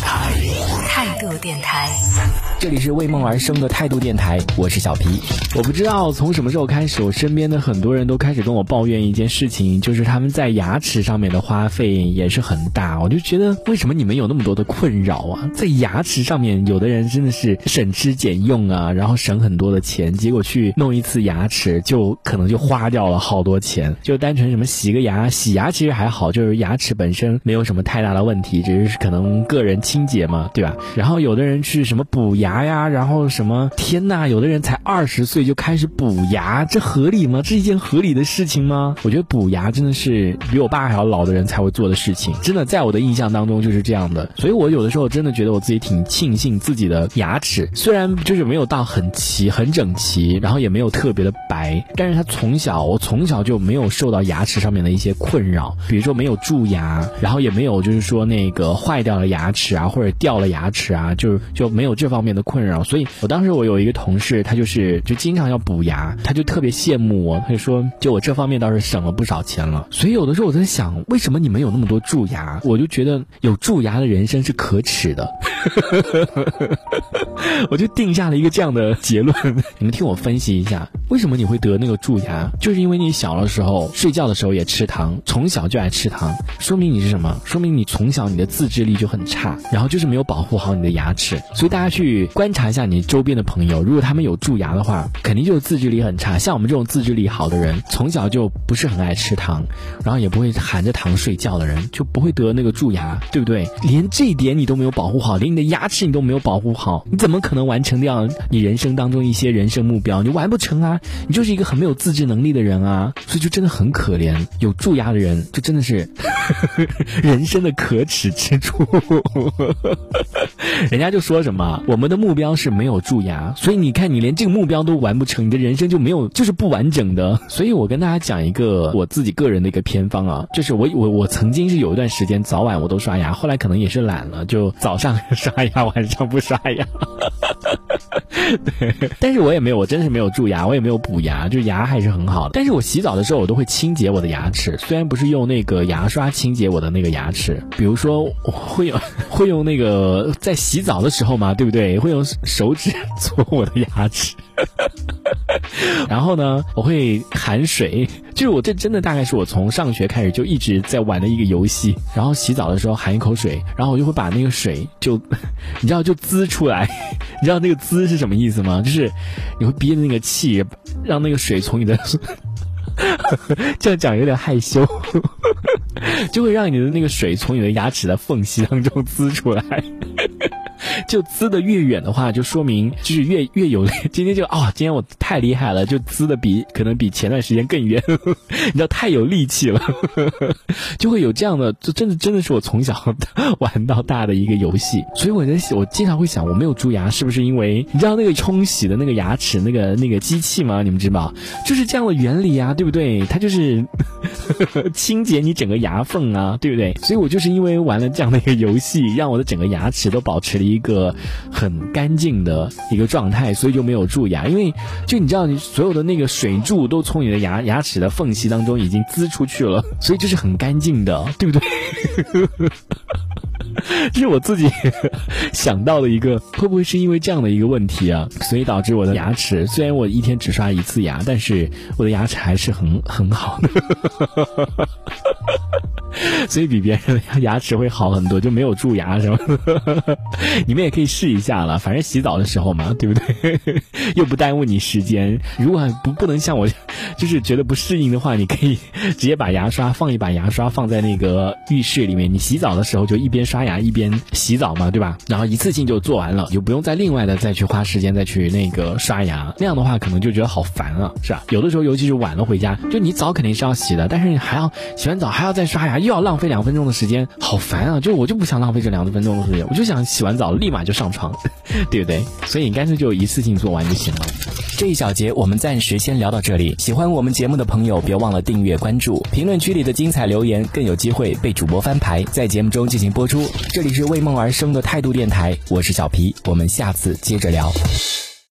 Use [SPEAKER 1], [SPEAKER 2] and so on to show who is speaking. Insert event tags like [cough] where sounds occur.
[SPEAKER 1] 态度电台。
[SPEAKER 2] 这里是为梦而生的态度电台，我是小皮。我不知道从什么时候开始，我身边的很多人都开始跟我抱怨一件事情，就是他们在牙齿上面的花费也是很大。我就觉得，为什么你们有那么多的困扰啊？在牙齿上面，有的人真的是省吃俭用啊，然后省很多的钱，结果去弄一次牙齿，就可能就花掉了好多钱。就单纯什么洗个牙，洗牙其实还好，就是牙齿本身没有什么太大的问题，只是可能个人清洁嘛，对吧？然后有的人去什么补牙呀，然后什么，天呐，有的人才二十岁就开始补牙，这合理吗？这是一件合理的事情吗？我觉得补牙真的是比我爸还要老的人才会做的事情，真的在我的印象当中就是这样的。所以我有的时候真的觉得我自己挺庆幸自己的牙齿，虽然就是没有到很齐、很整齐，然后也没有特别的白，但是他从小我从小就没有受到牙齿上面的一些困扰，比如说没有蛀牙，然后也没有就是说那个坏掉了牙齿啊，或者掉了牙齿啊，就就没有这方面的困扰。所以我当时我有一个同事，他就是就经常要补牙，他就特别羡慕我，他就说就我这方面倒是省了不少钱了。所以有的时候我在想，为什么你们有那么多蛀牙？我就觉得有蛀牙的人生是可耻的。[laughs] 我就定下了一个这样的结论，[laughs] 你们听我分析一下，为什么你会得那个蛀牙？就是因为你小的时候睡觉的时候也吃糖，从小就爱吃糖，说明你是什么？说明你从小你的自制力就很差，然后就是没有保护好你的牙齿。所以大家去观察一下你周边的朋友，如果他们有蛀牙的话，肯定就是自制力很差。像我们这种自制力好的人，从小就不是很爱吃糖，然后也不会含着糖睡觉的人，就不会得那个蛀牙，对不对？连这一点你都没有保护好，连你的牙齿你都没有保护好，你怎么可能完成掉你人生当中一些人生目标？你完不成啊！你就是一个很没有自制能力的人啊！所以就真的很可怜，有蛀牙的人，就真的是 [laughs] 人生的可耻之处。[laughs] 人家就说什么，我们的目标是没有蛀牙，所以你看你连这个目标都完不成，你的人生就没有，就是不完整的。[laughs] 所以我跟大家讲一个我自己个人的一个偏方啊，就是我我我曾经是有一段时间早晚我都刷牙，后来可能也是懒了，就早上 [laughs] 刷牙，晚上不刷牙。[laughs] 对，但是我也没有，我真的是没有蛀牙，我也没有补牙，就牙还是很好的。但是我洗澡的时候，我都会清洁我的牙齿，虽然不是用那个牙刷清洁我的那个牙齿，比如说会用 [laughs] 会用那个在洗澡的时候嘛，对不对？会用手指搓我的牙齿，[laughs] 然后呢，我会含水，[laughs] 就是我这真的大概是我从上学开始就一直在玩的一个游戏。然后洗澡的时候含一口水，然后我就会把那个水就，[laughs] 你知道就滋出来，你知道那个滋是什么意思吗？就是你会憋着那个气，让那个水从你的，这样讲有点害羞，就会让你的那个水从你的牙齿的缝隙当中滋出来。[laughs] 就滋的越远的话，就说明就是越越有。今天就啊，今天我太厉害了，就滋的比可能比前段时间更远，[laughs] 你知道太有力气了，[laughs] 就会有这样的，就真的真的是我从小玩到大的一个游戏。所以我在想，我经常会想，我没有蛀牙是不是因为你知道那个冲洗的那个牙齿那个那个机器吗？你们知道，就是这样的原理啊，对不对？它就是清洁你整个牙缝啊，对不对？所以我就是因为玩了这样的一个游戏，让我的整个牙齿都保持了一个个很干净的一个状态，所以就没有蛀牙。因为就你知道，你所有的那个水柱都从你的牙牙齿的缝隙当中已经滋出去了，[laughs] 所以就是很干净的，对不对？这 [laughs] 是我自己想到的一个，会不会是因为这样的一个问题啊？所以导致我的牙齿，虽然我一天只刷一次牙，但是我的牙齿还是很很好的。所以比别人的牙齿会好很多，就没有蛀牙什么的。[laughs] 你们也可以试一下了，反正洗澡的时候嘛，对不对？[laughs] 又不耽误你时间。如果不不能像我，就是觉得不适应的话，你可以直接把牙刷放一把牙刷放在那个浴室里面，你洗澡的时候就一边刷牙一边洗澡嘛，对吧？然后一次性就做完了，就不用再另外的再去花时间再去那个刷牙。那样的话可能就觉得好烦啊，是吧？有的时候尤其是晚了回家，就你澡肯定是要洗的，但是你还要洗完澡还要再刷牙，又要浪费两分钟的时间，好烦啊！就我就不想浪费这两分钟的时间，我就想洗完澡立马就上床，[laughs] 对不对？所以你干脆就一次性做完就行了。这一小节我们暂时先聊到这里。喜欢我们节目的朋友，别忘了订阅关注，评论区里的精彩留言更有机会被主播翻牌，在节目中进行播出。这里是为梦而生的态度电台，我是小皮，我们下次接着聊。